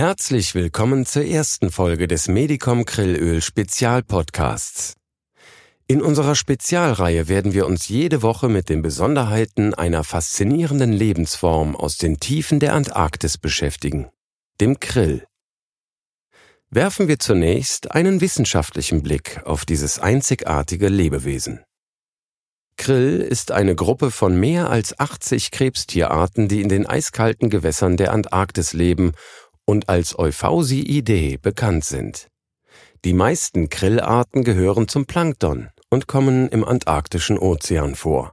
Herzlich willkommen zur ersten Folge des Medicom Grillöl Spezialpodcasts. In unserer Spezialreihe werden wir uns jede Woche mit den Besonderheiten einer faszinierenden Lebensform aus den Tiefen der Antarktis beschäftigen, dem Krill. Werfen wir zunächst einen wissenschaftlichen Blick auf dieses einzigartige Lebewesen. Krill ist eine Gruppe von mehr als 80 Krebstierarten, die in den eiskalten Gewässern der Antarktis leben und als Euphausiidae bekannt sind. Die meisten Krillarten gehören zum Plankton und kommen im Antarktischen Ozean vor.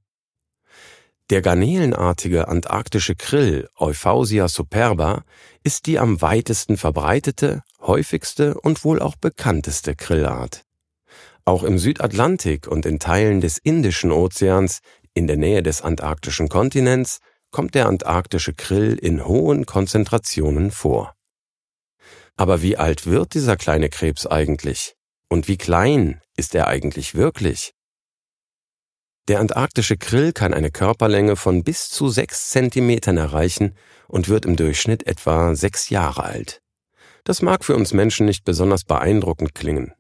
Der garnelenartige antarktische Krill Euphausia superba ist die am weitesten verbreitete, häufigste und wohl auch bekannteste Krillart. Auch im Südatlantik und in Teilen des Indischen Ozeans in der Nähe des antarktischen Kontinents kommt der antarktische Krill in hohen Konzentrationen vor. Aber wie alt wird dieser kleine Krebs eigentlich? Und wie klein ist er eigentlich wirklich? Der antarktische Krill kann eine Körperlänge von bis zu sechs Zentimetern erreichen und wird im Durchschnitt etwa sechs Jahre alt. Das mag für uns Menschen nicht besonders beeindruckend klingen.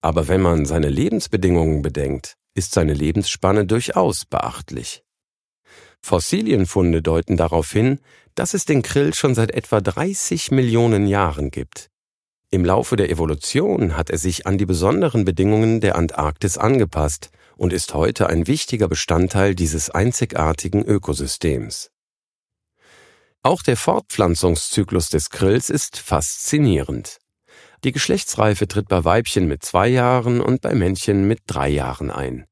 Aber wenn man seine Lebensbedingungen bedenkt, ist seine Lebensspanne durchaus beachtlich. Fossilienfunde deuten darauf hin, dass es den Krill schon seit etwa 30 Millionen Jahren gibt. Im Laufe der Evolution hat er sich an die besonderen Bedingungen der Antarktis angepasst und ist heute ein wichtiger Bestandteil dieses einzigartigen Ökosystems. Auch der Fortpflanzungszyklus des Krills ist faszinierend. Die Geschlechtsreife tritt bei Weibchen mit zwei Jahren und bei Männchen mit drei Jahren ein.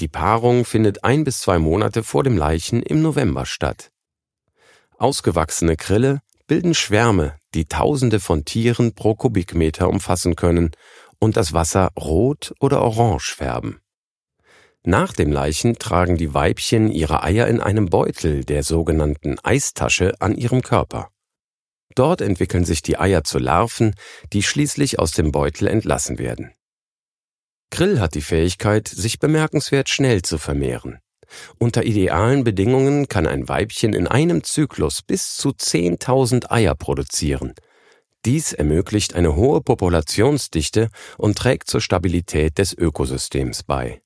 Die Paarung findet ein bis zwei Monate vor dem Leichen im November statt. Ausgewachsene Krille bilden Schwärme, die Tausende von Tieren pro Kubikmeter umfassen können und das Wasser rot oder orange färben. Nach dem Leichen tragen die Weibchen ihre Eier in einem Beutel, der sogenannten Eistasche, an ihrem Körper. Dort entwickeln sich die Eier zu Larven, die schließlich aus dem Beutel entlassen werden. Krill hat die Fähigkeit, sich bemerkenswert schnell zu vermehren. Unter idealen Bedingungen kann ein Weibchen in einem Zyklus bis zu 10.000 Eier produzieren. Dies ermöglicht eine hohe Populationsdichte und trägt zur Stabilität des Ökosystems bei.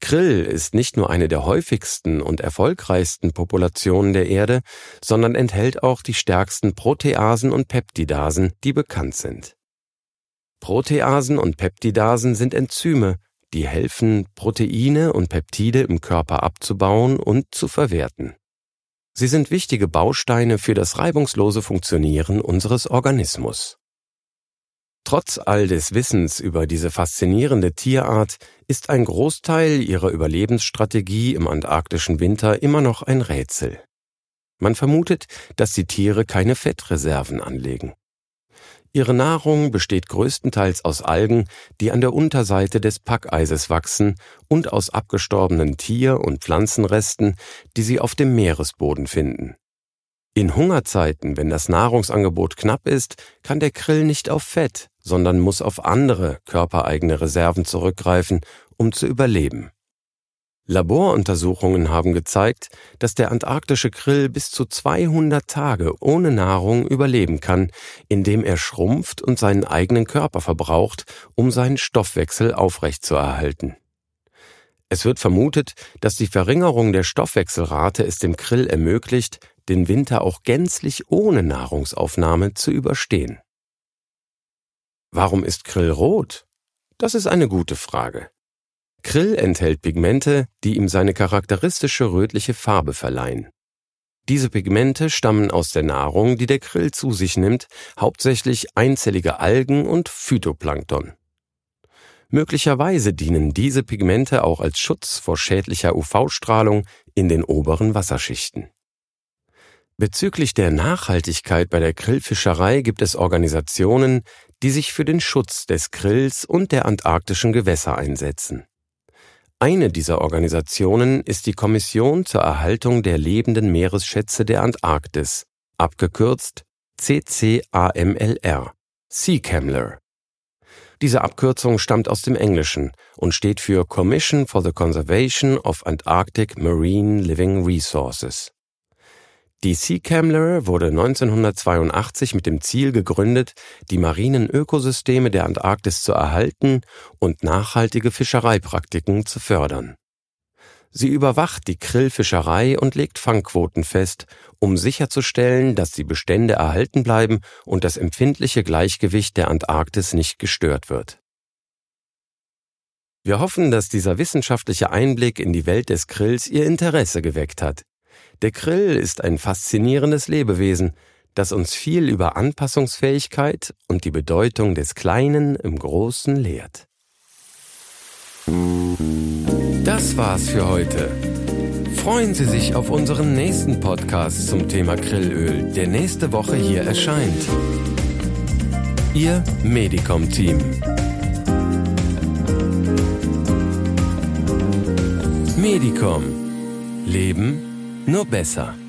Krill ist nicht nur eine der häufigsten und erfolgreichsten Populationen der Erde, sondern enthält auch die stärksten Proteasen und Peptidasen, die bekannt sind. Proteasen und Peptidasen sind Enzyme, die helfen, Proteine und Peptide im Körper abzubauen und zu verwerten. Sie sind wichtige Bausteine für das reibungslose Funktionieren unseres Organismus. Trotz all des Wissens über diese faszinierende Tierart ist ein Großteil ihrer Überlebensstrategie im antarktischen Winter immer noch ein Rätsel. Man vermutet, dass die Tiere keine Fettreserven anlegen. Ihre Nahrung besteht größtenteils aus Algen, die an der Unterseite des Packeises wachsen und aus abgestorbenen Tier- und Pflanzenresten, die sie auf dem Meeresboden finden. In Hungerzeiten, wenn das Nahrungsangebot knapp ist, kann der Krill nicht auf Fett, sondern muss auf andere körpereigene Reserven zurückgreifen, um zu überleben. Laboruntersuchungen haben gezeigt, dass der antarktische Krill bis zu 200 Tage ohne Nahrung überleben kann, indem er schrumpft und seinen eigenen Körper verbraucht, um seinen Stoffwechsel aufrechtzuerhalten. Es wird vermutet, dass die Verringerung der Stoffwechselrate es dem Krill ermöglicht, den Winter auch gänzlich ohne Nahrungsaufnahme zu überstehen. Warum ist Krill rot? Das ist eine gute Frage. Krill enthält Pigmente, die ihm seine charakteristische rötliche Farbe verleihen. Diese Pigmente stammen aus der Nahrung, die der Krill zu sich nimmt, hauptsächlich einzellige Algen und Phytoplankton. Möglicherweise dienen diese Pigmente auch als Schutz vor schädlicher UV-Strahlung in den oberen Wasserschichten. Bezüglich der Nachhaltigkeit bei der Grillfischerei gibt es Organisationen, die sich für den Schutz des Krills und der antarktischen Gewässer einsetzen. Eine dieser Organisationen ist die Kommission zur Erhaltung der lebenden Meeresschätze der Antarktis, abgekürzt CCAMLR, CCAMLR. Diese Abkürzung stammt aus dem Englischen und steht für Commission for the Conservation of Antarctic Marine Living Resources. Die Sea-Camler wurde 1982 mit dem Ziel gegründet, die marinen Ökosysteme der Antarktis zu erhalten und nachhaltige Fischereipraktiken zu fördern. Sie überwacht die Krillfischerei und legt Fangquoten fest, um sicherzustellen, dass die Bestände erhalten bleiben und das empfindliche Gleichgewicht der Antarktis nicht gestört wird. Wir hoffen, dass dieser wissenschaftliche Einblick in die Welt des Krills Ihr Interesse geweckt hat. Der Krill ist ein faszinierendes Lebewesen, das uns viel über Anpassungsfähigkeit und die Bedeutung des Kleinen im Großen lehrt. Das war's für heute. Freuen Sie sich auf unseren nächsten Podcast zum Thema Grillöl, der nächste Woche hier erscheint. Ihr Medicom-Team. Medicom. Leben nur besser.